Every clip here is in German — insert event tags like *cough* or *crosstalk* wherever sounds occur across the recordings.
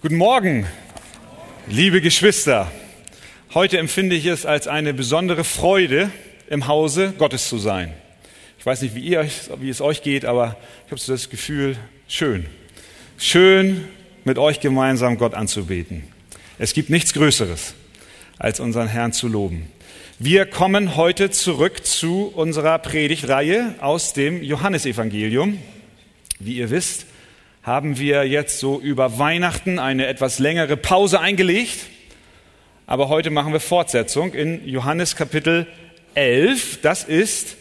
Guten Morgen, liebe Geschwister. Heute empfinde ich es als eine besondere Freude, im Hause Gottes zu sein. Ich weiß nicht, wie, ihr, wie es euch geht, aber ich habe so das Gefühl, schön. Schön, mit euch gemeinsam Gott anzubeten. Es gibt nichts Größeres, als unseren Herrn zu loben. Wir kommen heute zurück zu unserer Predigtreihe aus dem Johannesevangelium. Wie ihr wisst, haben wir jetzt so über Weihnachten eine etwas längere Pause eingelegt. Aber heute machen wir Fortsetzung in Johannes Kapitel 11. Das ist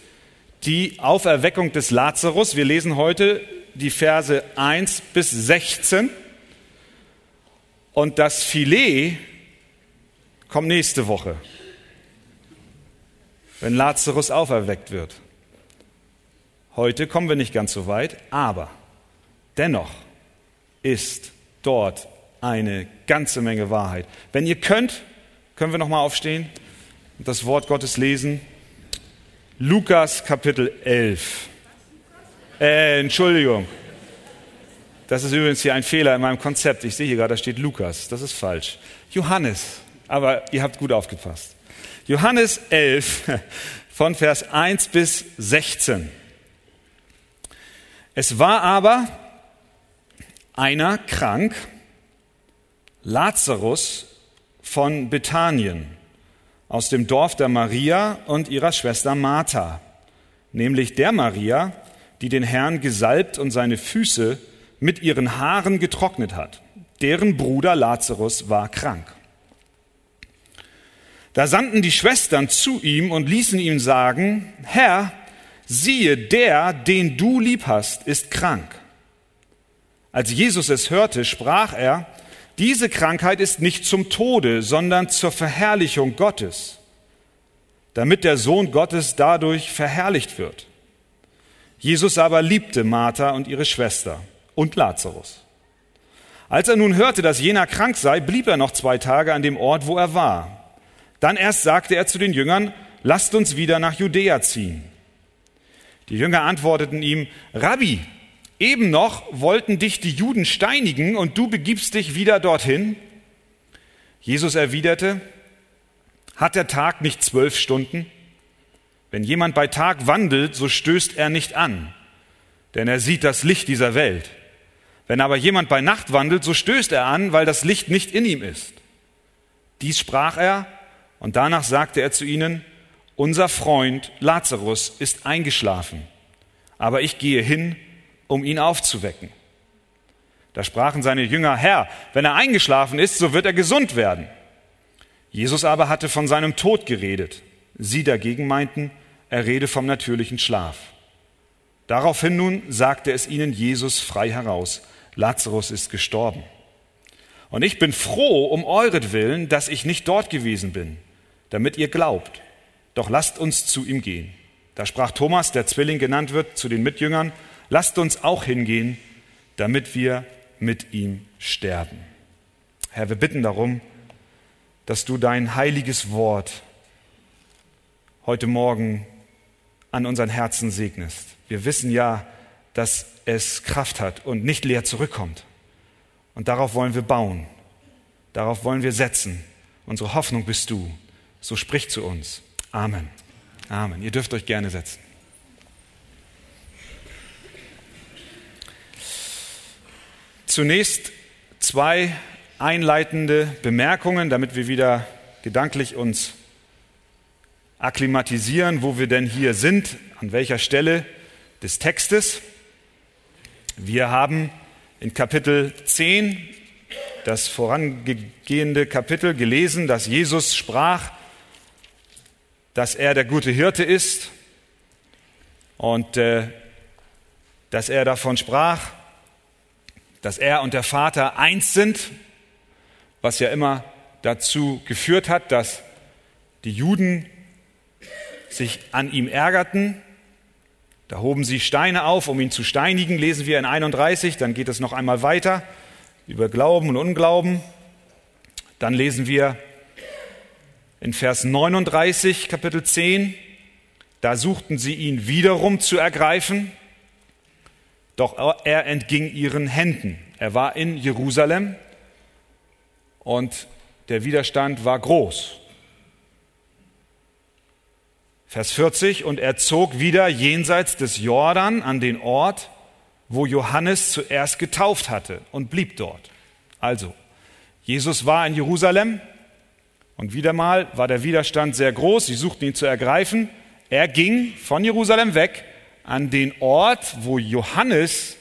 die Auferweckung des Lazarus. Wir lesen heute die Verse 1 bis 16. Und das Filet kommt nächste Woche, wenn Lazarus auferweckt wird. Heute kommen wir nicht ganz so weit, aber Dennoch ist dort eine ganze Menge Wahrheit. Wenn ihr könnt, können wir noch mal aufstehen und das Wort Gottes lesen. Lukas Kapitel 11. Äh, Entschuldigung. Das ist übrigens hier ein Fehler in meinem Konzept. Ich sehe hier gerade, da steht Lukas. Das ist falsch. Johannes. Aber ihr habt gut aufgepasst. Johannes 11 *laughs* von Vers 1 bis 16. Es war aber einer krank, Lazarus von Bethanien, aus dem Dorf der Maria und ihrer Schwester Martha, nämlich der Maria, die den Herrn gesalbt und seine Füße mit ihren Haaren getrocknet hat. Deren Bruder Lazarus war krank. Da sandten die Schwestern zu ihm und ließen ihm sagen, Herr, siehe, der, den du lieb hast, ist krank. Als Jesus es hörte, sprach er, diese Krankheit ist nicht zum Tode, sondern zur Verherrlichung Gottes, damit der Sohn Gottes dadurch verherrlicht wird. Jesus aber liebte Martha und ihre Schwester und Lazarus. Als er nun hörte, dass jener krank sei, blieb er noch zwei Tage an dem Ort, wo er war. Dann erst sagte er zu den Jüngern, lasst uns wieder nach Judäa ziehen. Die Jünger antworteten ihm, Rabbi, Eben noch wollten dich die Juden steinigen und du begibst dich wieder dorthin. Jesus erwiderte, hat der Tag nicht zwölf Stunden? Wenn jemand bei Tag wandelt, so stößt er nicht an, denn er sieht das Licht dieser Welt. Wenn aber jemand bei Nacht wandelt, so stößt er an, weil das Licht nicht in ihm ist. Dies sprach er, und danach sagte er zu ihnen, unser Freund Lazarus ist eingeschlafen, aber ich gehe hin, um ihn aufzuwecken. Da sprachen seine Jünger, Herr, wenn er eingeschlafen ist, so wird er gesund werden. Jesus aber hatte von seinem Tod geredet. Sie dagegen meinten, er rede vom natürlichen Schlaf. Daraufhin nun sagte es ihnen Jesus frei heraus, Lazarus ist gestorben. Und ich bin froh um euretwillen, dass ich nicht dort gewesen bin, damit ihr glaubt. Doch lasst uns zu ihm gehen. Da sprach Thomas, der Zwilling genannt wird, zu den Mitjüngern, lasst uns auch hingehen, damit wir mit ihm sterben. Herr, wir bitten darum, dass du dein heiliges Wort heute Morgen an unseren Herzen segnest. Wir wissen ja, dass es Kraft hat und nicht leer zurückkommt. Und darauf wollen wir bauen. Darauf wollen wir setzen. Unsere Hoffnung bist du. So sprich zu uns. Amen. Amen. Ihr dürft euch gerne setzen. Zunächst zwei einleitende Bemerkungen, damit wir wieder gedanklich uns akklimatisieren, wo wir denn hier sind, an welcher Stelle des Textes. Wir haben in Kapitel 10 das vorangehende Kapitel gelesen, dass Jesus sprach, dass er der gute Hirte ist und äh, dass er davon sprach, dass er und der Vater eins sind, was ja immer dazu geführt hat, dass die Juden sich an ihm ärgerten. Da hoben sie Steine auf, um ihn zu steinigen, lesen wir in 31, dann geht es noch einmal weiter über Glauben und Unglauben. Dann lesen wir in Vers 39, Kapitel 10, da suchten sie ihn wiederum zu ergreifen, doch er entging ihren Händen. Er war in Jerusalem und der Widerstand war groß. Vers 40, und er zog wieder jenseits des Jordan an den Ort, wo Johannes zuerst getauft hatte und blieb dort. Also, Jesus war in Jerusalem und wieder mal war der Widerstand sehr groß. Sie suchten ihn zu ergreifen. Er ging von Jerusalem weg an den Ort, wo Johannes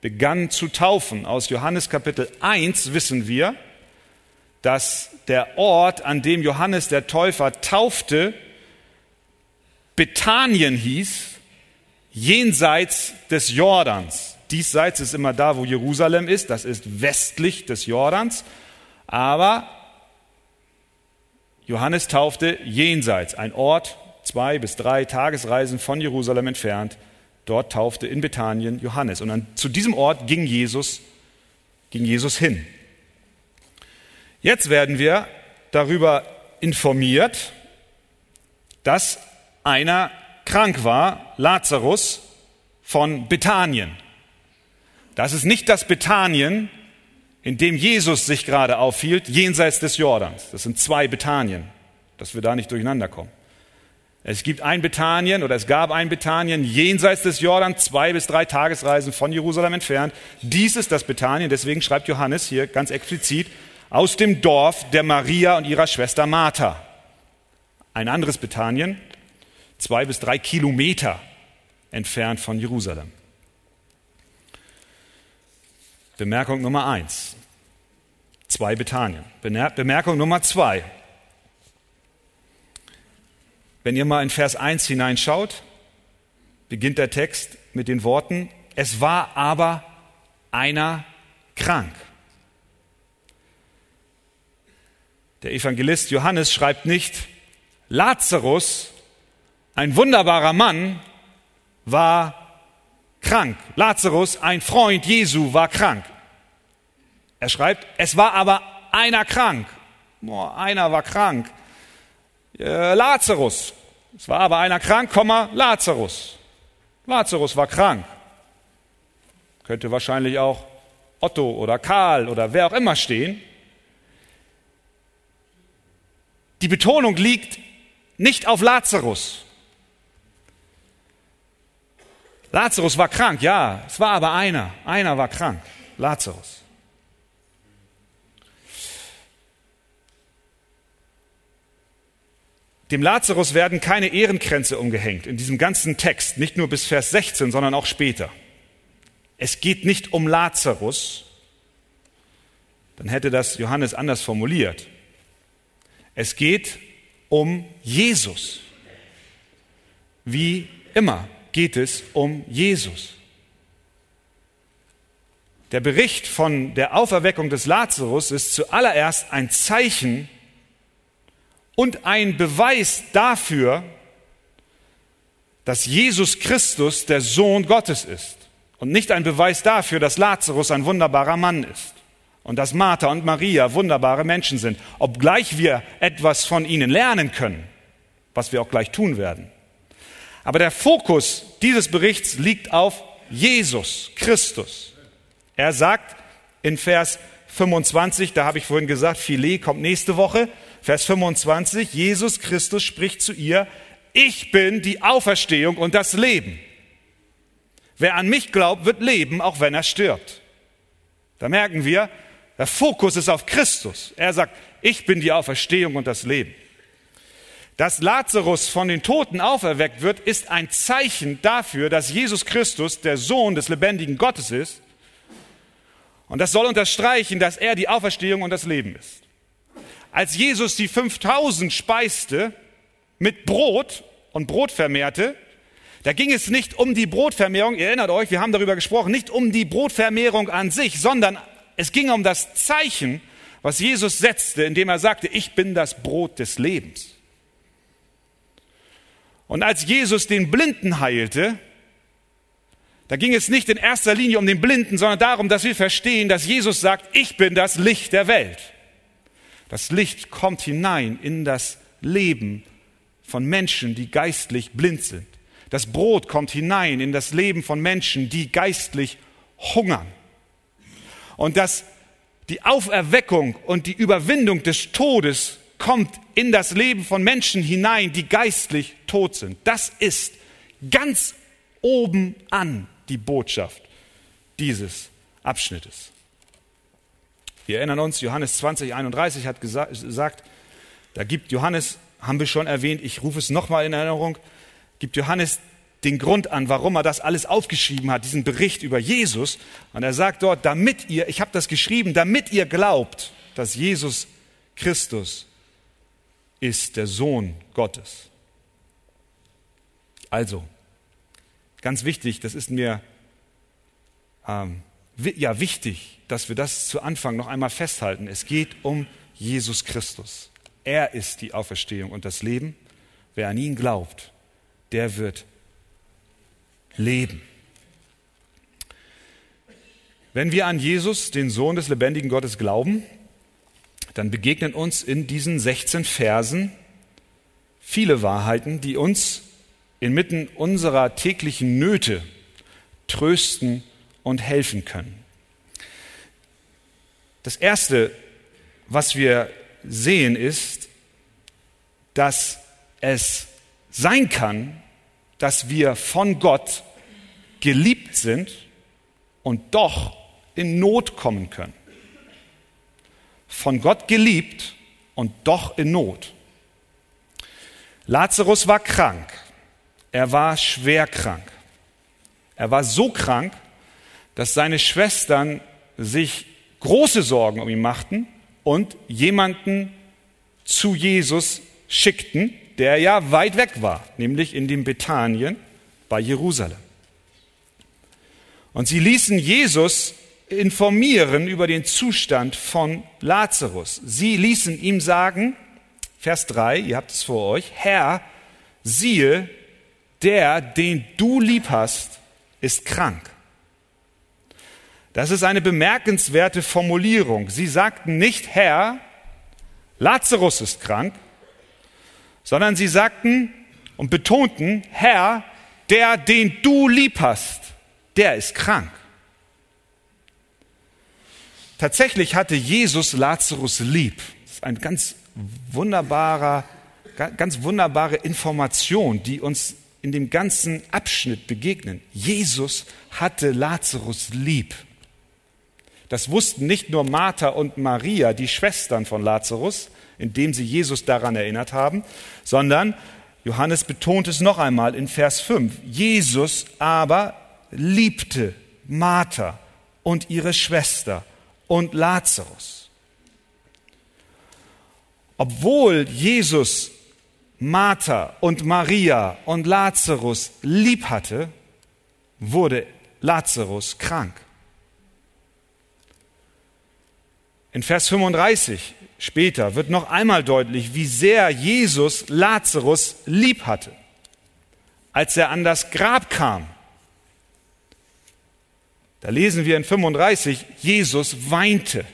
begann zu taufen. Aus Johannes Kapitel 1 wissen wir, dass der Ort, an dem Johannes der Täufer taufte, Bethanien hieß, jenseits des Jordans. Diesseits ist immer da, wo Jerusalem ist, das ist westlich des Jordans, aber Johannes taufte jenseits, ein Ort zwei bis drei Tagesreisen von Jerusalem entfernt. Dort taufte in Bethanien Johannes. Und an, zu diesem Ort ging Jesus, ging Jesus hin. Jetzt werden wir darüber informiert, dass einer krank war, Lazarus von Bethanien. Das ist nicht das Bethanien, in dem Jesus sich gerade aufhielt, jenseits des Jordans. Das sind zwei Bethanien, dass wir da nicht durcheinander kommen. Es gibt ein Bethanien oder es gab ein Bethanien jenseits des Jordans, zwei bis drei Tagesreisen von Jerusalem entfernt. Dies ist das Bethanien, deswegen schreibt Johannes hier ganz explizit, aus dem Dorf der Maria und ihrer Schwester Martha. Ein anderes Bethanien, zwei bis drei Kilometer entfernt von Jerusalem. Bemerkung Nummer eins. Zwei Bethanien. Bemerkung Nummer zwei. Wenn ihr mal in Vers 1 hineinschaut, beginnt der Text mit den Worten, es war aber einer krank. Der Evangelist Johannes schreibt nicht, Lazarus, ein wunderbarer Mann, war krank. Lazarus, ein Freund Jesu, war krank. Er schreibt, es war aber einer krank. Boah, einer war krank. Äh, Lazarus. Es war aber einer krank, Lazarus. Lazarus war krank. Könnte wahrscheinlich auch Otto oder Karl oder wer auch immer stehen. Die Betonung liegt nicht auf Lazarus. Lazarus war krank, ja, es war aber einer. Einer war krank, Lazarus. Dem Lazarus werden keine Ehrenkränze umgehängt in diesem ganzen Text, nicht nur bis Vers 16, sondern auch später. Es geht nicht um Lazarus, dann hätte das Johannes anders formuliert. Es geht um Jesus. Wie immer geht es um Jesus. Der Bericht von der Auferweckung des Lazarus ist zuallererst ein Zeichen und ein Beweis dafür, dass Jesus Christus der Sohn Gottes ist und nicht ein Beweis dafür, dass Lazarus ein wunderbarer Mann ist und dass Martha und Maria wunderbare Menschen sind, obgleich wir etwas von ihnen lernen können, was wir auch gleich tun werden. Aber der Fokus dieses Berichts liegt auf Jesus Christus. Er sagt in Vers 25, da habe ich vorhin gesagt, Filet kommt nächste Woche, Vers 25, Jesus Christus spricht zu ihr, ich bin die Auferstehung und das Leben. Wer an mich glaubt, wird leben, auch wenn er stirbt. Da merken wir, der Fokus ist auf Christus. Er sagt, ich bin die Auferstehung und das Leben. Dass Lazarus von den Toten auferweckt wird, ist ein Zeichen dafür, dass Jesus Christus der Sohn des lebendigen Gottes ist. Und das soll unterstreichen, dass er die Auferstehung und das Leben ist als Jesus die 5000 speiste mit Brot und Brot vermehrte, da ging es nicht um die Brotvermehrung, ihr erinnert euch, wir haben darüber gesprochen, nicht um die Brotvermehrung an sich, sondern es ging um das Zeichen, was Jesus setzte, indem er sagte, ich bin das Brot des Lebens. Und als Jesus den Blinden heilte, da ging es nicht in erster Linie um den Blinden, sondern darum, dass wir verstehen, dass Jesus sagt, ich bin das Licht der Welt. Das Licht kommt hinein in das Leben von Menschen, die geistlich blind sind. Das Brot kommt hinein in das Leben von Menschen, die geistlich hungern. Und das Die Auferweckung und die Überwindung des Todes kommt in das Leben von Menschen hinein, die geistlich tot sind. Das ist ganz oben an die Botschaft dieses Abschnittes. Wir erinnern uns, Johannes 20, 31 hat gesagt, da gibt Johannes, haben wir schon erwähnt, ich rufe es nochmal in Erinnerung, gibt Johannes den Grund an, warum er das alles aufgeschrieben hat, diesen Bericht über Jesus. Und er sagt dort, damit ihr, ich habe das geschrieben, damit ihr glaubt, dass Jesus Christus ist der Sohn Gottes. Also, ganz wichtig, das ist mir ähm, ja wichtig, dass wir das zu Anfang noch einmal festhalten. Es geht um Jesus Christus. Er ist die Auferstehung und das Leben. Wer an ihn glaubt, der wird leben. Wenn wir an Jesus, den Sohn des lebendigen Gottes, glauben, dann begegnen uns in diesen 16 Versen viele Wahrheiten, die uns inmitten unserer täglichen Nöte trösten und helfen können. Das Erste, was wir sehen, ist, dass es sein kann, dass wir von Gott geliebt sind und doch in Not kommen können. Von Gott geliebt und doch in Not. Lazarus war krank. Er war schwer krank. Er war so krank, dass seine Schwestern sich große Sorgen um ihn machten und jemanden zu Jesus schickten, der ja weit weg war, nämlich in dem Bethanien bei Jerusalem. Und sie ließen Jesus informieren über den Zustand von Lazarus. Sie ließen ihm sagen, Vers 3, ihr habt es vor euch, Herr, siehe, der, den du lieb hast, ist krank. Das ist eine bemerkenswerte Formulierung. Sie sagten nicht, Herr, Lazarus ist krank, sondern sie sagten und betonten, Herr, der, den du lieb hast, der ist krank. Tatsächlich hatte Jesus Lazarus lieb. Das ist eine ganz wunderbarer, ganz wunderbare Information, die uns in dem ganzen Abschnitt begegnen. Jesus hatte Lazarus lieb. Das wussten nicht nur Martha und Maria, die Schwestern von Lazarus, indem sie Jesus daran erinnert haben, sondern Johannes betont es noch einmal in Vers 5. Jesus aber liebte Martha und ihre Schwester und Lazarus. Obwohl Jesus Martha und Maria und Lazarus lieb hatte, wurde Lazarus krank. In Vers 35 später wird noch einmal deutlich, wie sehr Jesus Lazarus lieb hatte. Als er an das Grab kam, da lesen wir in 35, Jesus weinte.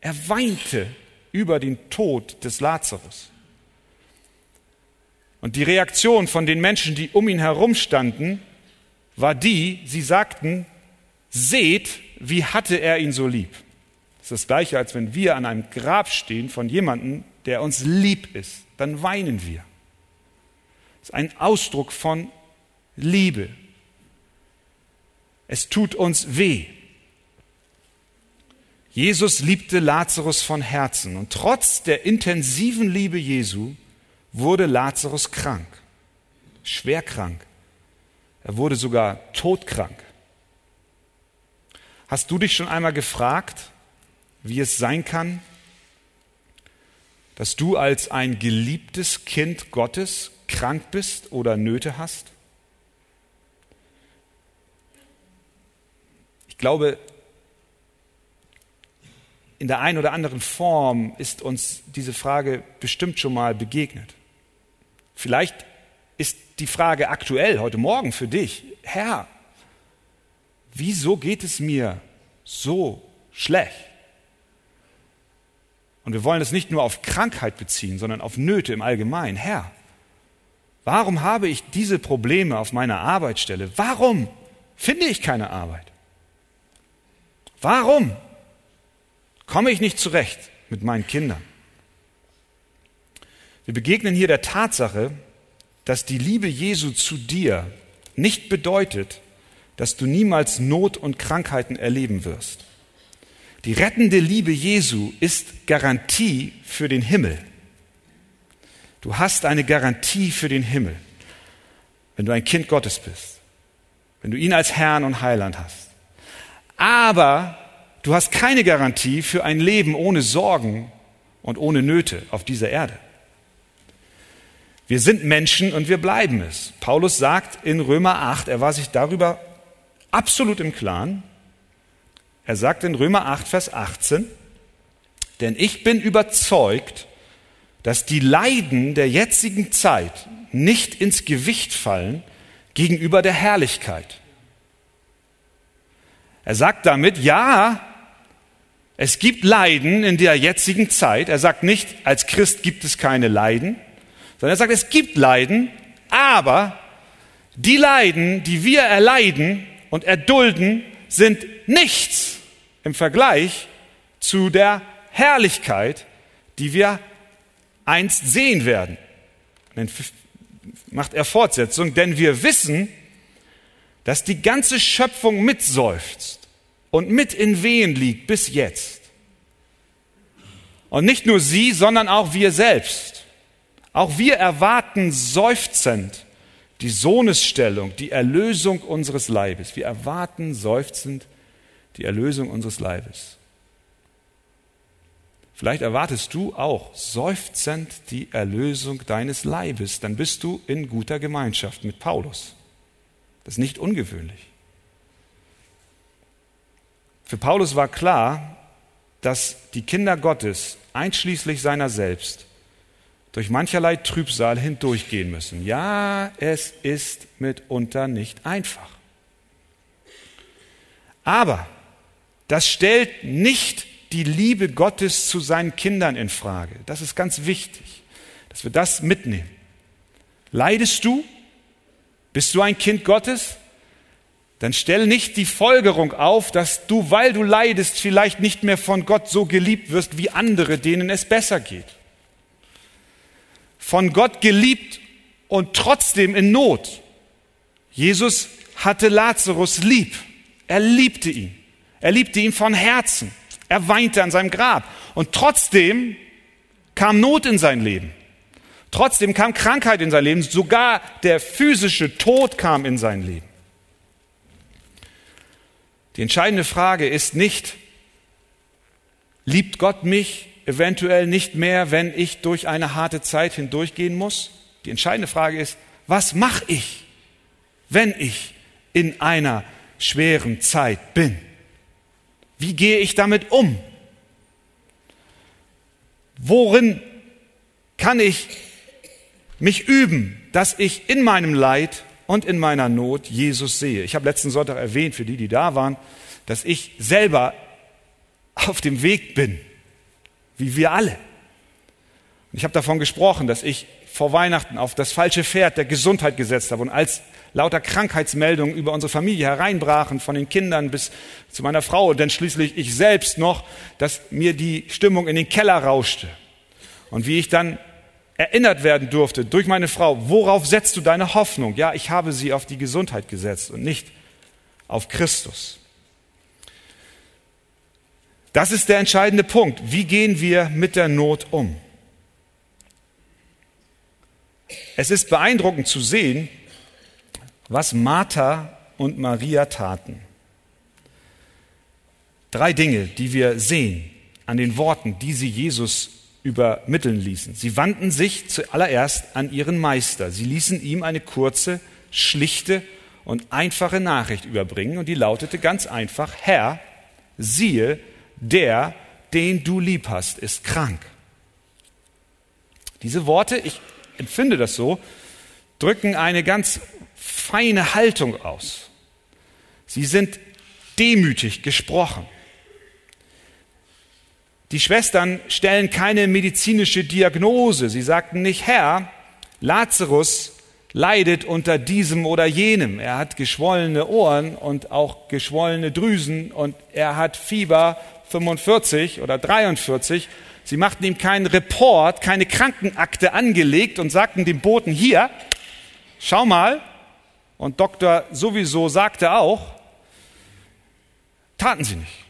Er weinte über den Tod des Lazarus. Und die Reaktion von den Menschen, die um ihn herum standen, war die, sie sagten, seht, wie hatte er ihn so lieb. Das ist das gleiche, als wenn wir an einem Grab stehen von jemandem, der uns lieb ist. Dann weinen wir. Das ist ein Ausdruck von Liebe. Es tut uns weh. Jesus liebte Lazarus von Herzen und trotz der intensiven Liebe Jesu wurde Lazarus krank, schwer krank. Er wurde sogar todkrank. Hast du dich schon einmal gefragt, wie es sein kann, dass du als ein geliebtes Kind Gottes krank bist oder Nöte hast? Ich glaube, in der einen oder anderen Form ist uns diese Frage bestimmt schon mal begegnet. Vielleicht ist die Frage aktuell heute Morgen für dich, Herr, wieso geht es mir so schlecht? Und wir wollen es nicht nur auf Krankheit beziehen, sondern auf Nöte im Allgemeinen. Herr, warum habe ich diese Probleme auf meiner Arbeitsstelle? Warum finde ich keine Arbeit? Warum? komme ich nicht zurecht mit meinen Kindern. Wir begegnen hier der Tatsache, dass die Liebe Jesu zu dir nicht bedeutet, dass du niemals Not und Krankheiten erleben wirst. Die rettende Liebe Jesu ist Garantie für den Himmel. Du hast eine Garantie für den Himmel, wenn du ein Kind Gottes bist, wenn du ihn als Herrn und Heiland hast. Aber du hast keine Garantie für ein Leben ohne Sorgen und ohne Nöte auf dieser Erde. Wir sind Menschen und wir bleiben es. Paulus sagt in Römer 8, er war sich darüber absolut im Klaren. Er sagt in Römer 8, Vers 18, denn ich bin überzeugt, dass die Leiden der jetzigen Zeit nicht ins Gewicht fallen gegenüber der Herrlichkeit. Er sagt damit, ja, es gibt Leiden in der jetzigen Zeit. Er sagt nicht, als Christ gibt es keine Leiden, sondern er sagt, es gibt Leiden, aber die Leiden, die wir erleiden und erdulden, sind nichts im Vergleich zu der Herrlichkeit, die wir einst sehen werden. Dann macht er Fortsetzung, denn wir wissen, dass die ganze Schöpfung mitseufzt und mit in Wehen liegt bis jetzt. Und nicht nur sie, sondern auch wir selbst. Auch wir erwarten seufzend die Sohnesstellung, die Erlösung unseres Leibes. Wir erwarten seufzend die Erlösung unseres Leibes. Vielleicht erwartest du auch seufzend die Erlösung deines Leibes, dann bist du in guter Gemeinschaft mit Paulus. Das ist nicht ungewöhnlich. Für Paulus war klar, dass die Kinder Gottes, einschließlich seiner selbst, durch mancherlei Trübsal hindurchgehen müssen. Ja, es ist mitunter nicht einfach. Aber das stellt nicht die Liebe Gottes zu seinen Kindern in Frage. Das ist ganz wichtig, dass wir das mitnehmen. Leidest du? Bist du ein Kind Gottes? Dann stell nicht die Folgerung auf, dass du, weil du leidest, vielleicht nicht mehr von Gott so geliebt wirst wie andere, denen es besser geht. Von Gott geliebt und trotzdem in Not. Jesus hatte Lazarus lieb. Er liebte ihn. Er liebte ihn von Herzen. Er weinte an seinem Grab. Und trotzdem kam Not in sein Leben. Trotzdem kam Krankheit in sein Leben. Sogar der physische Tod kam in sein Leben. Die entscheidende Frage ist nicht, liebt Gott mich eventuell nicht mehr, wenn ich durch eine harte Zeit hindurchgehen muss? Die entscheidende Frage ist, was mache ich, wenn ich in einer schweren Zeit bin? Wie gehe ich damit um? Worin kann ich mich üben, dass ich in meinem Leid und in meiner Not Jesus sehe? Ich habe letzten Sonntag erwähnt, für die, die da waren, dass ich selber auf dem Weg bin, wie wir alle. ich habe davon gesprochen, dass ich vor Weihnachten auf das falsche Pferd der Gesundheit gesetzt habe und als lauter Krankheitsmeldungen über unsere Familie hereinbrachen, von den Kindern bis zu meiner Frau und dann schließlich ich selbst noch, dass mir die Stimmung in den Keller rauschte. Und wie ich dann erinnert werden durfte durch meine Frau, worauf setzt du deine Hoffnung? Ja, ich habe sie auf die Gesundheit gesetzt und nicht auf Christus. Das ist der entscheidende Punkt. Wie gehen wir mit der Not um? Es ist beeindruckend zu sehen, was Martha und Maria taten. Drei Dinge, die wir sehen an den Worten, die sie Jesus übermitteln ließen. Sie wandten sich zuallererst an ihren Meister. Sie ließen ihm eine kurze, schlichte und einfache Nachricht überbringen und die lautete ganz einfach, Herr, siehe, der, den du lieb hast, ist krank. Diese Worte, ich empfinde das so, drücken eine ganz feine Haltung aus. Sie sind demütig gesprochen. Die Schwestern stellen keine medizinische Diagnose. Sie sagten nicht, Herr, Lazarus leidet unter diesem oder jenem. Er hat geschwollene Ohren und auch geschwollene Drüsen und er hat Fieber 45 oder 43. Sie machten ihm keinen Report, keine Krankenakte angelegt und sagten dem Boten, hier, schau mal. Und Doktor sowieso sagte auch, taten sie nicht.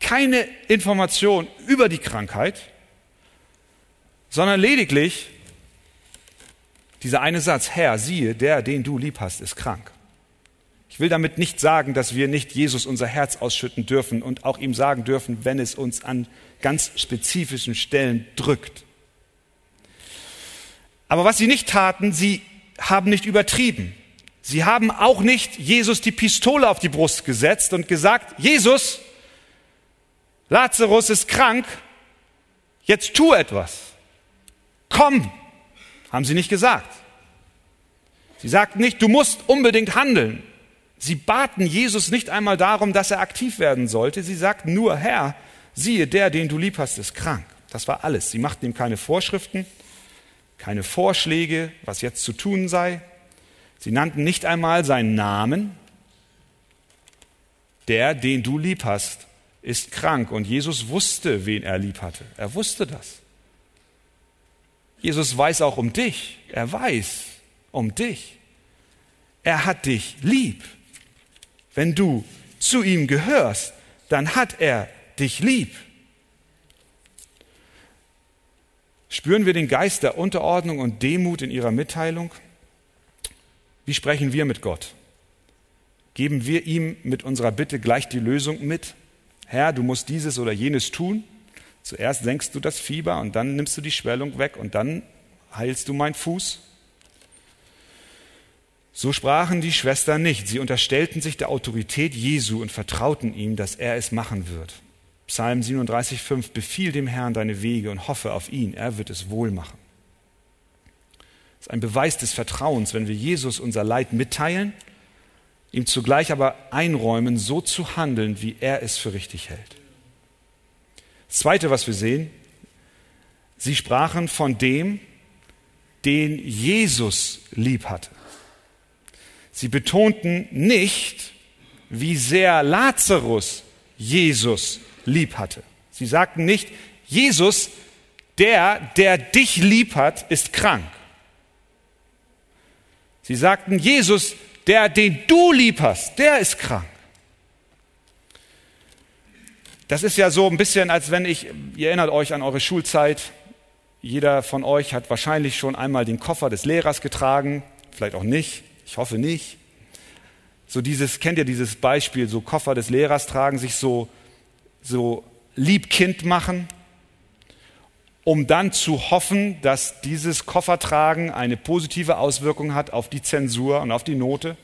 Keine Information über die Krankheit, sondern lediglich dieser eine Satz, Herr, siehe, der, den du lieb hast, ist krank. Ich will damit nicht sagen, dass wir nicht Jesus unser Herz ausschütten dürfen und auch ihm sagen dürfen, wenn es uns an ganz spezifischen Stellen drückt. Aber was sie nicht taten, sie haben nicht übertrieben. Sie haben auch nicht Jesus die Pistole auf die Brust gesetzt und gesagt, Jesus, Lazarus ist krank, jetzt tu etwas. Komm, haben sie nicht gesagt. Sie sagten nicht, du musst unbedingt handeln. Sie baten Jesus nicht einmal darum, dass er aktiv werden sollte. Sie sagten nur, Herr, siehe, der, den du lieb hast, ist krank. Das war alles. Sie machten ihm keine Vorschriften, keine Vorschläge, was jetzt zu tun sei. Sie nannten nicht einmal seinen Namen. Der, den du lieb hast, ist krank. Und Jesus wusste, wen er lieb hatte. Er wusste das. Jesus weiß auch um dich. Er weiß um dich. Er hat dich lieb. Wenn du zu ihm gehörst, dann hat er dich lieb. Spüren wir den Geist der Unterordnung und Demut in ihrer Mitteilung? Wie sprechen wir mit Gott? Geben wir ihm mit unserer Bitte gleich die Lösung mit? Herr, du musst dieses oder jenes tun? Zuerst senkst du das Fieber und dann nimmst du die Schwellung weg und dann heilst du meinen Fuß. So sprachen die Schwestern nicht. Sie unterstellten sich der Autorität Jesu und vertrauten ihm, dass er es machen wird. Psalm 37,5 Befiehl dem Herrn deine Wege und hoffe auf ihn, er wird es wohl machen. Ist ein Beweis des Vertrauens, wenn wir Jesus unser Leid mitteilen, ihm zugleich aber einräumen, so zu handeln, wie er es für richtig hält. Das Zweite, was wir sehen, sie sprachen von dem, den Jesus lieb hatte. Sie betonten nicht, wie sehr Lazarus Jesus lieb hatte. Sie sagten nicht, Jesus, der, der dich lieb hat, ist krank. Sie sagten, Jesus, der, den du lieb hast, der ist krank. Das ist ja so ein bisschen, als wenn ich, ihr erinnert euch an eure Schulzeit, jeder von euch hat wahrscheinlich schon einmal den Koffer des Lehrers getragen, vielleicht auch nicht, ich hoffe nicht. So dieses, kennt ihr dieses Beispiel, so Koffer des Lehrers tragen, sich so, so Liebkind machen, um dann zu hoffen, dass dieses Koffertragen eine positive Auswirkung hat auf die Zensur und auf die Note.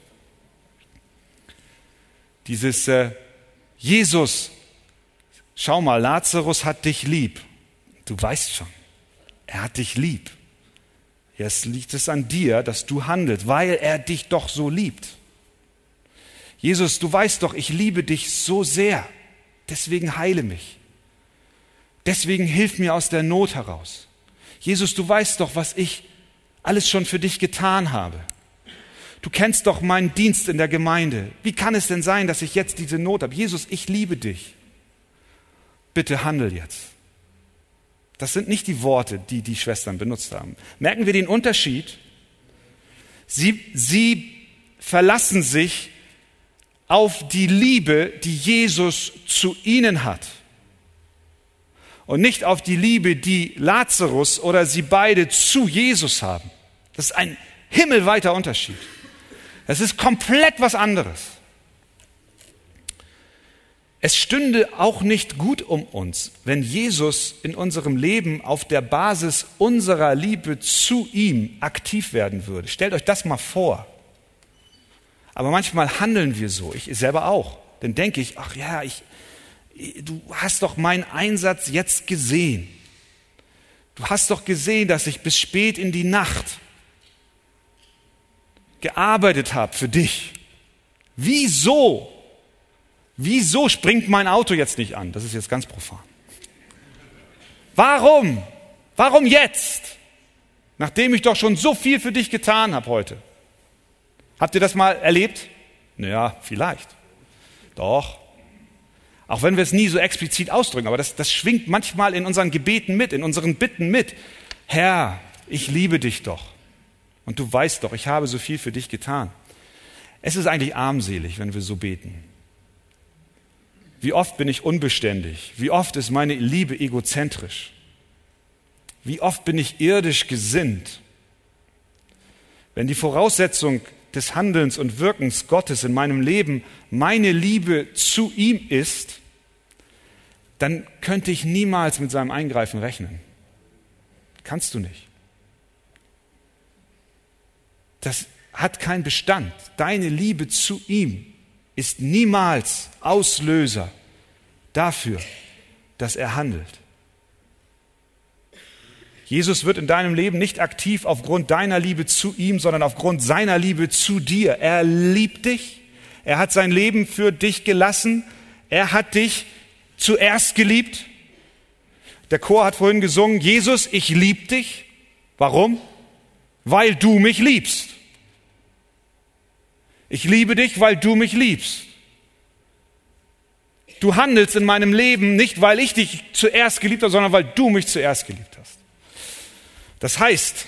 Dieses äh, Jesus, schau mal, Lazarus hat dich lieb. Du weißt schon, er hat dich lieb. Jetzt liegt es an dir, dass du handelst, weil er dich doch so liebt. Jesus, du weißt doch, ich liebe dich so sehr. Deswegen heile mich. Deswegen hilf mir aus der Not heraus. Jesus, du weißt doch, was ich alles schon für dich getan habe. Du kennst doch meinen Dienst in der Gemeinde. Wie kann es denn sein, dass ich jetzt diese Not habe? Jesus, ich liebe dich. Bitte handel jetzt. Das sind nicht die Worte, die die Schwestern benutzt haben. Merken wir den Unterschied? Sie, sie verlassen sich auf die Liebe, die Jesus zu ihnen hat. Und nicht auf die Liebe, die Lazarus oder sie beide zu Jesus haben. Das ist ein himmelweiter Unterschied. Es ist komplett was anderes. Es stünde auch nicht gut um uns, wenn Jesus in unserem Leben auf der Basis unserer Liebe zu ihm aktiv werden würde. Stellt euch das mal vor. Aber manchmal handeln wir so, ich selber auch. Dann denke ich, ach ja, ich, du hast doch meinen Einsatz jetzt gesehen. Du hast doch gesehen, dass ich bis spät in die Nacht gearbeitet habe für dich. Wieso Wieso springt mein Auto jetzt nicht an? Das ist jetzt ganz profan. Warum? Warum jetzt? Nachdem ich doch schon so viel für dich getan habe heute. Habt ihr das mal erlebt? Naja, vielleicht. Doch. Auch wenn wir es nie so explizit ausdrücken, aber das, das schwingt manchmal in unseren Gebeten mit, in unseren Bitten mit. Herr, ich liebe dich doch. Und du weißt doch, ich habe so viel für dich getan. Es ist eigentlich armselig, wenn wir so beten. Wie oft bin ich unbeständig? Wie oft ist meine Liebe egozentrisch? Wie oft bin ich irdisch gesinnt? Wenn die Voraussetzung des Handelns und Wirkens Gottes in meinem Leben meine Liebe zu ihm ist, dann könnte ich niemals mit seinem Eingreifen rechnen. Kannst du nicht. Das hat keinen Bestand. Deine Liebe zu ihm ist niemals Auslöser dafür, dass er handelt. Jesus wird in deinem Leben nicht aktiv aufgrund deiner Liebe zu ihm, sondern aufgrund seiner Liebe zu dir. Er liebt dich. Er hat sein Leben für dich gelassen. Er hat dich zuerst geliebt. Der Chor hat vorhin gesungen, Jesus, ich lieb dich. Warum? Weil du mich liebst. Ich liebe dich, weil du mich liebst. Du handelst in meinem Leben nicht, weil ich dich zuerst geliebt habe, sondern weil du mich zuerst geliebt hast. Das heißt,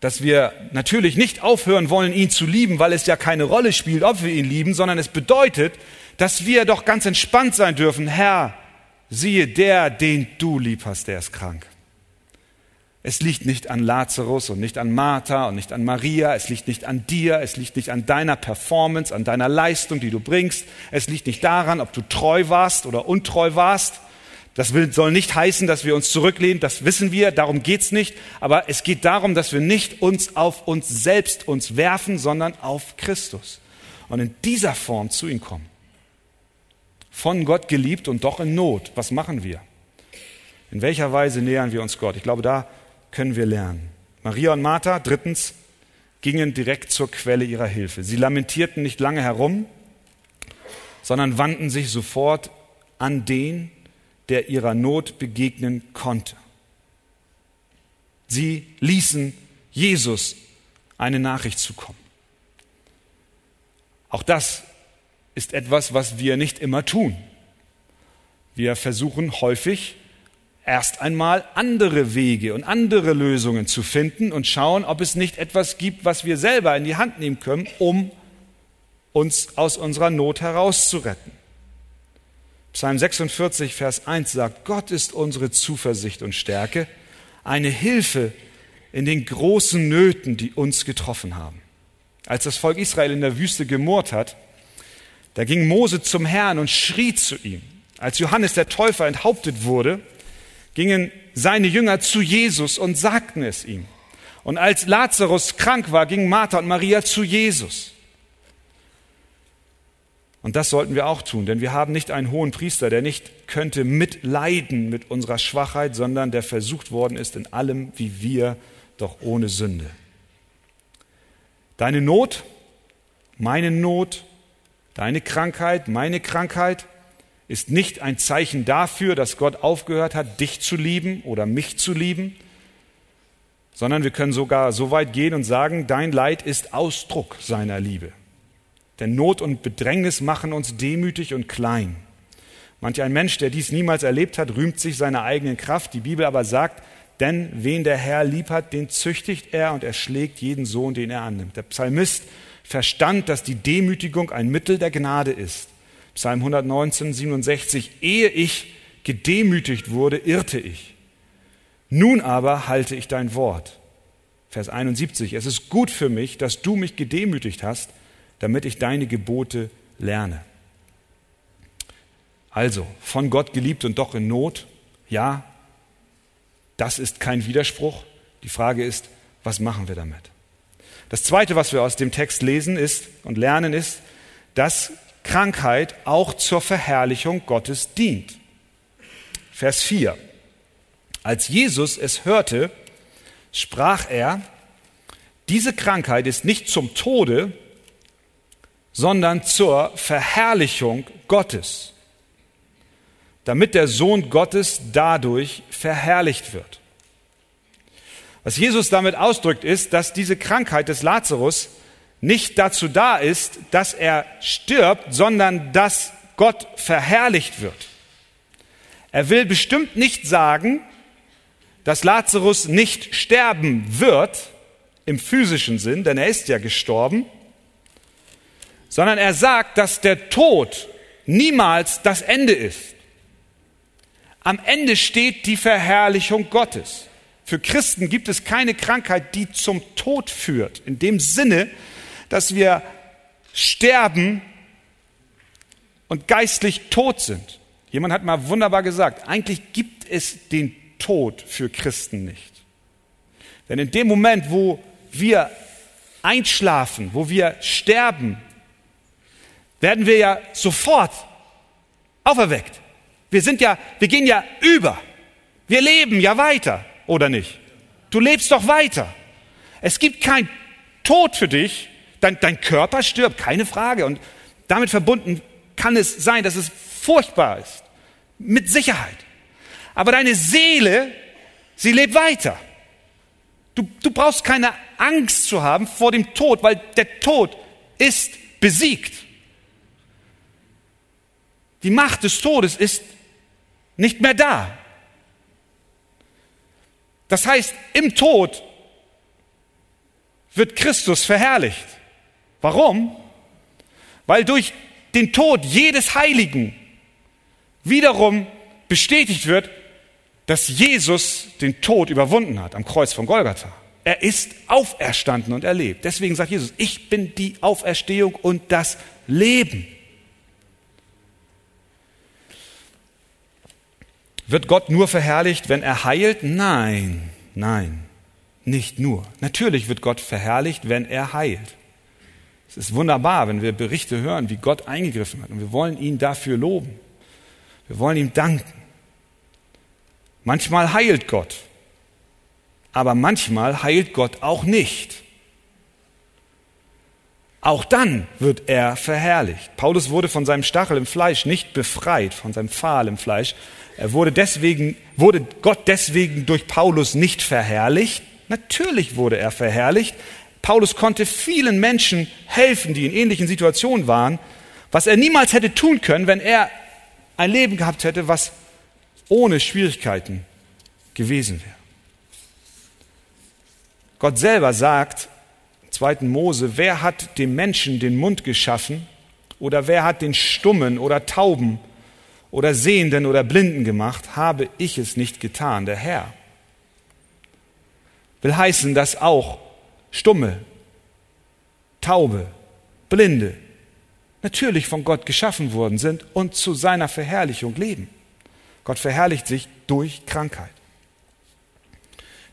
dass wir natürlich nicht aufhören wollen, ihn zu lieben, weil es ja keine Rolle spielt, ob wir ihn lieben, sondern es bedeutet, dass wir doch ganz entspannt sein dürfen. Herr, siehe, der, den du lieb hast, der ist krank. Es liegt nicht an Lazarus und nicht an Martha und nicht an Maria, es liegt nicht an dir, es liegt nicht an deiner Performance, an deiner Leistung, die du bringst, es liegt nicht daran, ob du treu warst oder untreu warst. Das soll nicht heißen, dass wir uns zurücklehnen, das wissen wir, darum geht's nicht, aber es geht darum, dass wir nicht uns auf uns selbst uns werfen, sondern auf Christus und in dieser Form zu ihm kommen. Von Gott geliebt und doch in Not. Was machen wir? In welcher Weise nähern wir uns Gott? Ich glaube, da können wir lernen. Maria und Martha, drittens, gingen direkt zur Quelle ihrer Hilfe. Sie lamentierten nicht lange herum, sondern wandten sich sofort an den, der ihrer Not begegnen konnte. Sie ließen Jesus eine Nachricht zukommen. Auch das ist etwas, was wir nicht immer tun. Wir versuchen häufig, erst einmal andere Wege und andere Lösungen zu finden und schauen, ob es nicht etwas gibt, was wir selber in die Hand nehmen können, um uns aus unserer Not herauszuretten. Psalm 46, Vers 1 sagt, Gott ist unsere Zuversicht und Stärke, eine Hilfe in den großen Nöten, die uns getroffen haben. Als das Volk Israel in der Wüste gemurrt hat, da ging Mose zum Herrn und schrie zu ihm. Als Johannes der Täufer enthauptet wurde, gingen seine Jünger zu Jesus und sagten es ihm. Und als Lazarus krank war, gingen Martha und Maria zu Jesus. Und das sollten wir auch tun, denn wir haben nicht einen hohen Priester, der nicht könnte mitleiden mit unserer Schwachheit, sondern der versucht worden ist in allem wie wir, doch ohne Sünde. Deine Not, meine Not, deine Krankheit, meine Krankheit, ist nicht ein Zeichen dafür, dass Gott aufgehört hat, dich zu lieben oder mich zu lieben, sondern wir können sogar so weit gehen und sagen, dein Leid ist Ausdruck seiner Liebe. Denn Not und Bedrängnis machen uns demütig und klein. Manch ein Mensch, der dies niemals erlebt hat, rühmt sich seiner eigenen Kraft. Die Bibel aber sagt, denn wen der Herr lieb hat, den züchtigt er und er schlägt jeden Sohn, den er annimmt. Der Psalmist verstand, dass die Demütigung ein Mittel der Gnade ist. Psalm 119, 67, ehe ich gedemütigt wurde, irrte ich. Nun aber halte ich dein Wort. Vers 71, es ist gut für mich, dass du mich gedemütigt hast, damit ich deine Gebote lerne. Also, von Gott geliebt und doch in Not, ja, das ist kein Widerspruch. Die Frage ist, was machen wir damit? Das Zweite, was wir aus dem Text lesen ist und lernen, ist, dass Krankheit auch zur Verherrlichung Gottes dient. Vers 4. Als Jesus es hörte, sprach er, diese Krankheit ist nicht zum Tode, sondern zur Verherrlichung Gottes, damit der Sohn Gottes dadurch verherrlicht wird. Was Jesus damit ausdrückt, ist, dass diese Krankheit des Lazarus nicht dazu da ist, dass er stirbt, sondern dass Gott verherrlicht wird. Er will bestimmt nicht sagen, dass Lazarus nicht sterben wird im physischen Sinn, denn er ist ja gestorben, sondern er sagt, dass der Tod niemals das Ende ist. Am Ende steht die Verherrlichung Gottes. Für Christen gibt es keine Krankheit, die zum Tod führt, in dem Sinne, dass wir sterben und geistlich tot sind. Jemand hat mal wunderbar gesagt, eigentlich gibt es den Tod für Christen nicht. Denn in dem Moment, wo wir einschlafen, wo wir sterben, werden wir ja sofort auferweckt. Wir sind ja, wir gehen ja über. Wir leben ja weiter, oder nicht? Du lebst doch weiter. Es gibt kein Tod für dich. Dein, dein Körper stirbt, keine Frage. Und damit verbunden kann es sein, dass es furchtbar ist. Mit Sicherheit. Aber deine Seele, sie lebt weiter. Du, du brauchst keine Angst zu haben vor dem Tod, weil der Tod ist besiegt. Die Macht des Todes ist nicht mehr da. Das heißt, im Tod wird Christus verherrlicht. Warum? Weil durch den Tod jedes Heiligen wiederum bestätigt wird, dass Jesus den Tod überwunden hat am Kreuz von Golgatha. Er ist auferstanden und erlebt. Deswegen sagt Jesus, ich bin die Auferstehung und das Leben. Wird Gott nur verherrlicht, wenn er heilt? Nein, nein, nicht nur. Natürlich wird Gott verherrlicht, wenn er heilt. Es ist wunderbar, wenn wir Berichte hören, wie Gott eingegriffen hat. Und wir wollen ihn dafür loben. Wir wollen ihm danken. Manchmal heilt Gott, aber manchmal heilt Gott auch nicht. Auch dann wird er verherrlicht. Paulus wurde von seinem Stachel im Fleisch nicht befreit, von seinem Pfahl im Fleisch. Er wurde deswegen, wurde Gott deswegen durch Paulus nicht verherrlicht. Natürlich wurde er verherrlicht. Paulus konnte vielen Menschen helfen, die in ähnlichen Situationen waren, was er niemals hätte tun können, wenn er ein Leben gehabt hätte, was ohne Schwierigkeiten gewesen wäre. Gott selber sagt, 2. Mose, wer hat dem Menschen den Mund geschaffen oder wer hat den Stummen oder Tauben oder Sehenden oder Blinden gemacht, habe ich es nicht getan, der Herr. Will heißen, dass auch Stumme, Taube, Blinde natürlich von Gott geschaffen worden sind und zu seiner Verherrlichung leben. Gott verherrlicht sich durch Krankheit.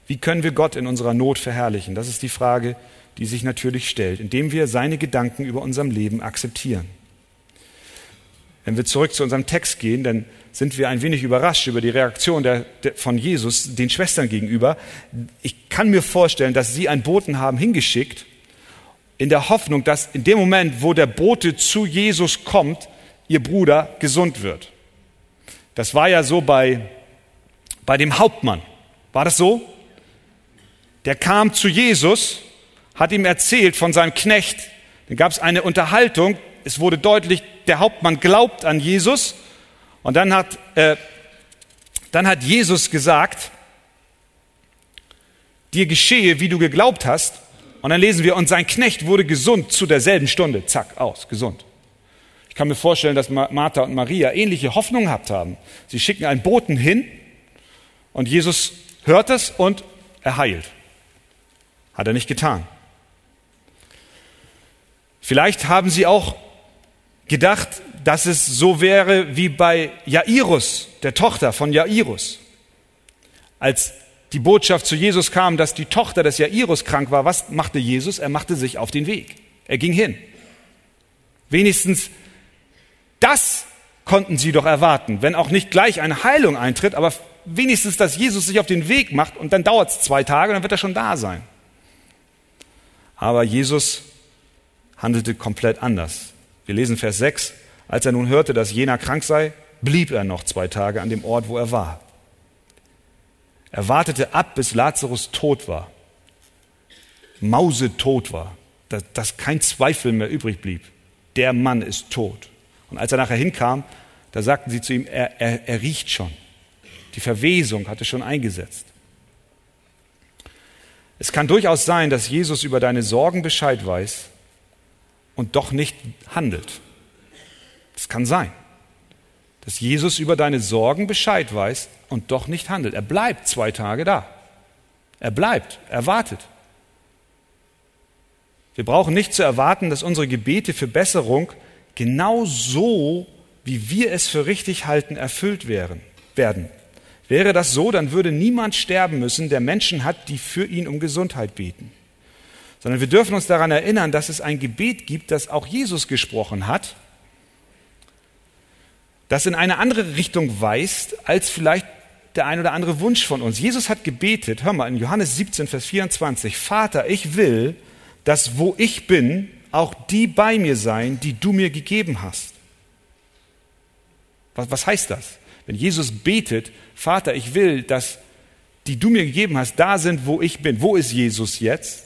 Wie können wir Gott in unserer Not verherrlichen? Das ist die Frage, die sich natürlich stellt, indem wir seine Gedanken über unserem Leben akzeptieren. Wenn wir zurück zu unserem Text gehen, dann sind wir ein wenig überrascht über die Reaktion der, der, von Jesus den Schwestern gegenüber. Ich kann mir vorstellen, dass sie einen Boten haben hingeschickt, in der Hoffnung, dass in dem Moment, wo der Bote zu Jesus kommt, ihr Bruder gesund wird. Das war ja so bei, bei dem Hauptmann. War das so? Der kam zu Jesus, hat ihm erzählt von seinem Knecht. Dann gab es eine Unterhaltung. Es wurde deutlich, der Hauptmann glaubt an Jesus. Und dann hat, äh, dann hat Jesus gesagt, dir geschehe, wie du geglaubt hast. Und dann lesen wir, und sein Knecht wurde gesund zu derselben Stunde. Zack, aus, gesund. Ich kann mir vorstellen, dass Martha und Maria ähnliche Hoffnung gehabt haben. Sie schicken einen Boten hin und Jesus hört es und er heilt. Hat er nicht getan. Vielleicht haben sie auch gedacht, dass es so wäre wie bei Jairus, der Tochter von Jairus. Als die Botschaft zu Jesus kam, dass die Tochter des Jairus krank war, was machte Jesus? Er machte sich auf den Weg. Er ging hin. Wenigstens das konnten sie doch erwarten, wenn auch nicht gleich eine Heilung eintritt, aber wenigstens, dass Jesus sich auf den Weg macht und dann dauert es zwei Tage und dann wird er schon da sein. Aber Jesus handelte komplett anders. Wir lesen Vers 6. Als er nun hörte, dass jener krank sei, blieb er noch zwei Tage an dem Ort, wo er war. Er wartete ab, bis Lazarus tot war, mausetot war, dass, dass kein Zweifel mehr übrig blieb. Der Mann ist tot. Und als er nachher hinkam, da sagten sie zu ihm, er, er, er riecht schon. Die Verwesung hatte schon eingesetzt. Es kann durchaus sein, dass Jesus über deine Sorgen Bescheid weiß und doch nicht handelt. Das kann sein, dass Jesus über deine Sorgen Bescheid weiß und doch nicht handelt. Er bleibt zwei Tage da. Er bleibt, er wartet. Wir brauchen nicht zu erwarten, dass unsere Gebete für Besserung genau so, wie wir es für richtig halten, erfüllt werden. Wäre das so, dann würde niemand sterben müssen, der Menschen hat, die für ihn um Gesundheit beten. Sondern wir dürfen uns daran erinnern, dass es ein Gebet gibt, das auch Jesus gesprochen hat, das in eine andere Richtung weist, als vielleicht der ein oder andere Wunsch von uns. Jesus hat gebetet, hör mal, in Johannes 17, Vers 24, Vater, ich will, dass wo ich bin, auch die bei mir sein, die du mir gegeben hast. Was, was heißt das? Wenn Jesus betet, Vater, ich will, dass die du mir gegeben hast, da sind, wo ich bin. Wo ist Jesus jetzt?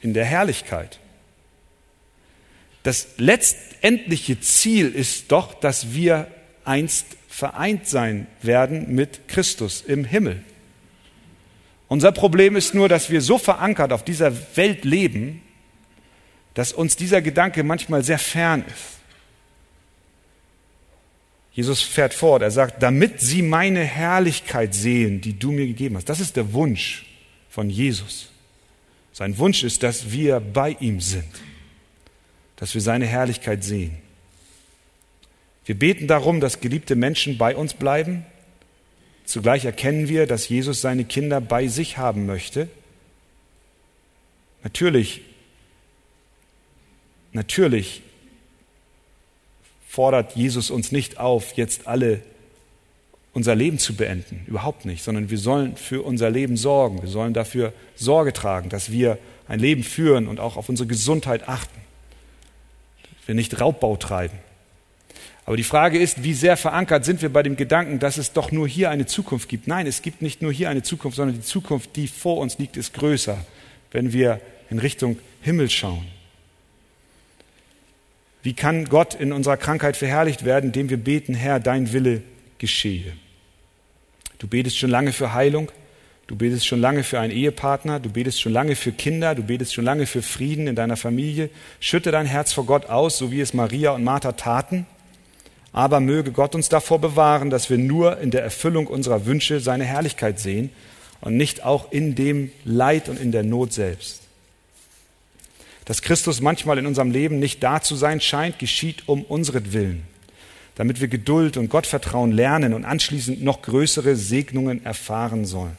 In der Herrlichkeit. Das letztendliche Ziel ist doch, dass wir einst vereint sein werden mit Christus im Himmel. Unser Problem ist nur, dass wir so verankert auf dieser Welt leben, dass uns dieser Gedanke manchmal sehr fern ist. Jesus fährt fort, er sagt, damit sie meine Herrlichkeit sehen, die du mir gegeben hast. Das ist der Wunsch von Jesus. Sein Wunsch ist, dass wir bei ihm sind, dass wir seine Herrlichkeit sehen. Wir beten darum, dass geliebte Menschen bei uns bleiben. Zugleich erkennen wir, dass Jesus seine Kinder bei sich haben möchte. Natürlich, natürlich fordert Jesus uns nicht auf, jetzt alle unser Leben zu beenden. Überhaupt nicht, sondern wir sollen für unser Leben sorgen. Wir sollen dafür Sorge tragen, dass wir ein Leben führen und auch auf unsere Gesundheit achten. Dass wir nicht Raubbau treiben. Aber die Frage ist, wie sehr verankert sind wir bei dem Gedanken, dass es doch nur hier eine Zukunft gibt. Nein, es gibt nicht nur hier eine Zukunft, sondern die Zukunft, die vor uns liegt, ist größer, wenn wir in Richtung Himmel schauen. Wie kann Gott in unserer Krankheit verherrlicht werden, indem wir beten, Herr, dein Wille geschehe? Du betest schon lange für Heilung, du betest schon lange für einen Ehepartner, du betest schon lange für Kinder, du betest schon lange für Frieden in deiner Familie. Schütte dein Herz vor Gott aus, so wie es Maria und Martha taten. Aber möge Gott uns davor bewahren, dass wir nur in der Erfüllung unserer Wünsche seine Herrlichkeit sehen und nicht auch in dem Leid und in der Not selbst. Dass Christus manchmal in unserem Leben nicht da zu sein scheint, geschieht um unseren damit wir Geduld und Gottvertrauen lernen und anschließend noch größere Segnungen erfahren sollen.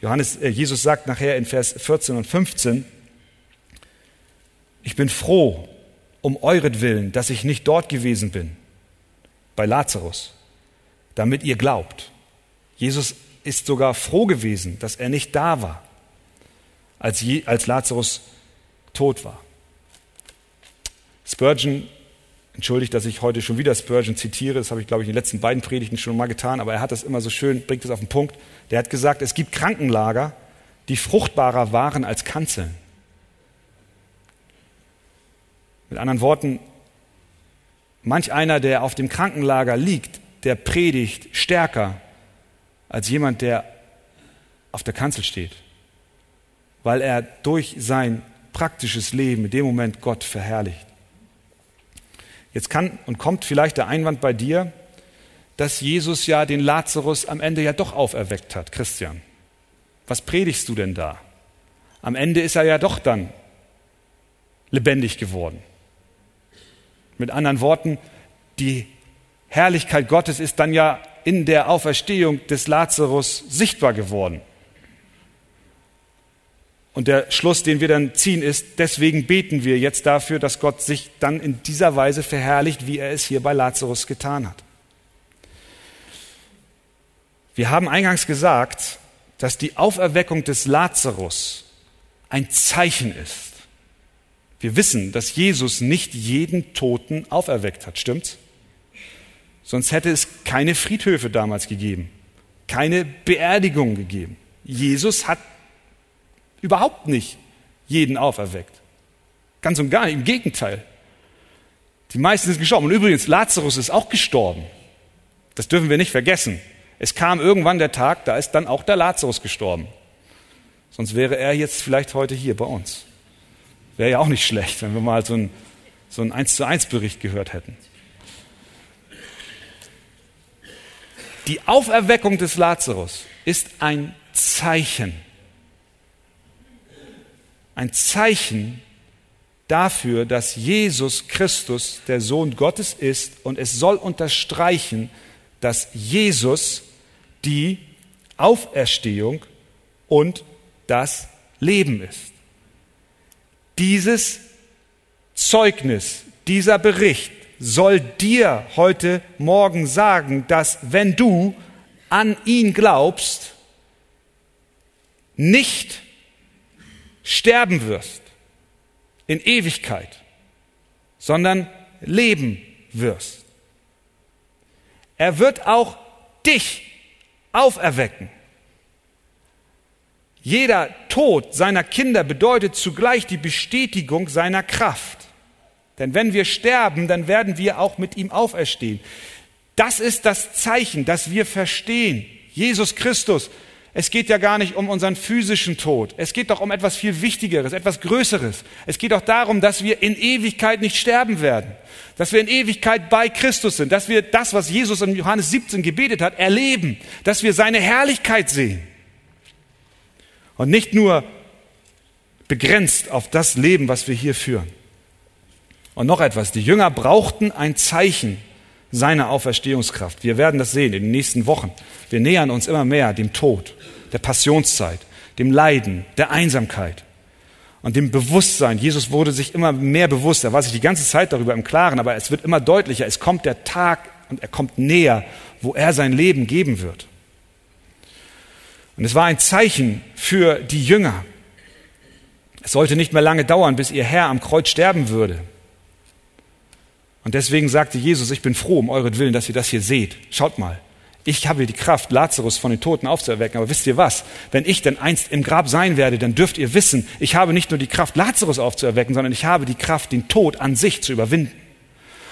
Johannes, äh, Jesus sagt nachher in Vers 14 und 15, ich bin froh um euretwillen, dass ich nicht dort gewesen bin, bei Lazarus, damit ihr glaubt. Jesus ist sogar froh gewesen, dass er nicht da war, als, als Lazarus tot war. Spurgeon, entschuldigt, dass ich heute schon wieder Spurgeon zitiere, das habe ich, glaube ich, in den letzten beiden Predigten schon mal getan, aber er hat das immer so schön, bringt es auf den Punkt. Der hat gesagt, es gibt Krankenlager, die fruchtbarer waren als Kanzeln. Mit anderen Worten, manch einer, der auf dem Krankenlager liegt, der predigt stärker als jemand, der auf der Kanzel steht, weil er durch sein praktisches Leben in dem Moment Gott verherrlicht. Jetzt kann und kommt vielleicht der Einwand bei dir, dass Jesus ja den Lazarus am Ende ja doch auferweckt hat, Christian. Was predigst du denn da? Am Ende ist er ja doch dann lebendig geworden. Mit anderen Worten, die Herrlichkeit Gottes ist dann ja in der Auferstehung des Lazarus sichtbar geworden. Und der Schluss, den wir dann ziehen, ist, deswegen beten wir jetzt dafür, dass Gott sich dann in dieser Weise verherrlicht, wie er es hier bei Lazarus getan hat. Wir haben eingangs gesagt, dass die Auferweckung des Lazarus ein Zeichen ist. Wir wissen, dass Jesus nicht jeden Toten auferweckt hat, stimmt's? Sonst hätte es keine Friedhöfe damals gegeben, keine Beerdigung gegeben. Jesus hat überhaupt nicht jeden auferweckt. Ganz und gar nicht, im Gegenteil. Die meisten sind gestorben. Und übrigens, Lazarus ist auch gestorben. Das dürfen wir nicht vergessen. Es kam irgendwann der Tag, da ist dann auch der Lazarus gestorben. Sonst wäre er jetzt vielleicht heute hier bei uns. Wäre ja auch nicht schlecht, wenn wir mal so ein so einen 1 zu 1 Bericht gehört hätten. Die Auferweckung des Lazarus ist ein Zeichen. Ein Zeichen dafür, dass Jesus Christus der Sohn Gottes ist und es soll unterstreichen, dass Jesus die Auferstehung und das Leben ist. Dieses Zeugnis, dieser Bericht soll dir heute Morgen sagen, dass wenn du an ihn glaubst, nicht sterben wirst in Ewigkeit, sondern leben wirst. Er wird auch dich auferwecken. Jeder Tod seiner Kinder bedeutet zugleich die Bestätigung seiner Kraft. Denn wenn wir sterben, dann werden wir auch mit ihm auferstehen. Das ist das Zeichen, dass wir verstehen, Jesus Christus, es geht ja gar nicht um unseren physischen Tod. Es geht doch um etwas viel Wichtigeres, etwas Größeres. Es geht doch darum, dass wir in Ewigkeit nicht sterben werden. Dass wir in Ewigkeit bei Christus sind. Dass wir das, was Jesus in Johannes 17 gebetet hat, erleben. Dass wir seine Herrlichkeit sehen. Und nicht nur begrenzt auf das Leben, was wir hier führen. Und noch etwas, die Jünger brauchten ein Zeichen seiner Auferstehungskraft. Wir werden das sehen in den nächsten Wochen. Wir nähern uns immer mehr dem Tod, der Passionszeit, dem Leiden, der Einsamkeit und dem Bewusstsein. Jesus wurde sich immer mehr bewusst. Er war sich die ganze Zeit darüber im Klaren, aber es wird immer deutlicher. Es kommt der Tag und er kommt näher, wo er sein Leben geben wird. Und es war ein Zeichen für die Jünger. Es sollte nicht mehr lange dauern, bis ihr Herr am Kreuz sterben würde. Und deswegen sagte Jesus, ich bin froh um euren Willen, dass ihr das hier seht. Schaut mal, ich habe die Kraft, Lazarus von den Toten aufzuerwecken. Aber wisst ihr was? Wenn ich denn einst im Grab sein werde, dann dürft ihr wissen, ich habe nicht nur die Kraft, Lazarus aufzuerwecken, sondern ich habe die Kraft, den Tod an sich zu überwinden.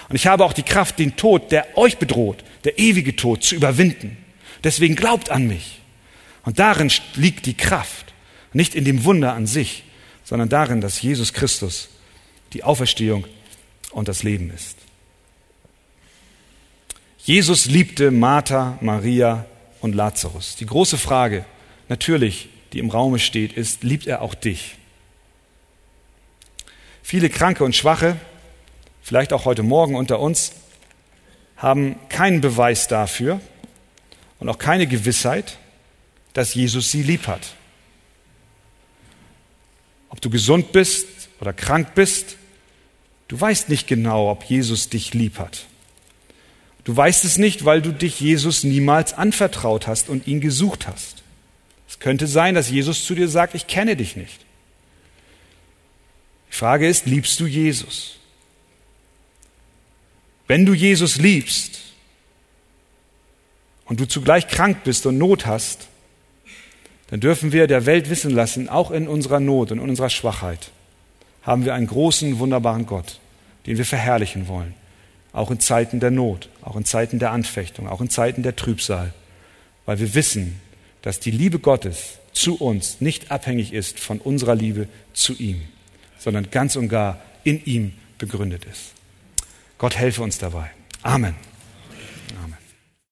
Und ich habe auch die Kraft, den Tod, der euch bedroht, der ewige Tod, zu überwinden. Deswegen glaubt an mich. Und darin liegt die Kraft. Nicht in dem Wunder an sich, sondern darin, dass Jesus Christus die Auferstehung und das Leben ist. Jesus liebte Martha, Maria und Lazarus. Die große Frage, natürlich, die im Raume steht, ist, liebt er auch dich? Viele Kranke und Schwache, vielleicht auch heute Morgen unter uns, haben keinen Beweis dafür und auch keine Gewissheit, dass Jesus sie lieb hat. Ob du gesund bist oder krank bist, Du weißt nicht genau, ob Jesus dich lieb hat. Du weißt es nicht, weil du dich Jesus niemals anvertraut hast und ihn gesucht hast. Es könnte sein, dass Jesus zu dir sagt, ich kenne dich nicht. Die Frage ist, liebst du Jesus? Wenn du Jesus liebst und du zugleich krank bist und Not hast, dann dürfen wir der Welt wissen lassen, auch in unserer Not und in unserer Schwachheit, haben wir einen großen, wunderbaren Gott, den wir verherrlichen wollen. Auch in Zeiten der Not, auch in Zeiten der Anfechtung, auch in Zeiten der Trübsal. Weil wir wissen, dass die Liebe Gottes zu uns nicht abhängig ist von unserer Liebe zu ihm, sondern ganz und gar in ihm begründet ist. Gott helfe uns dabei. Amen.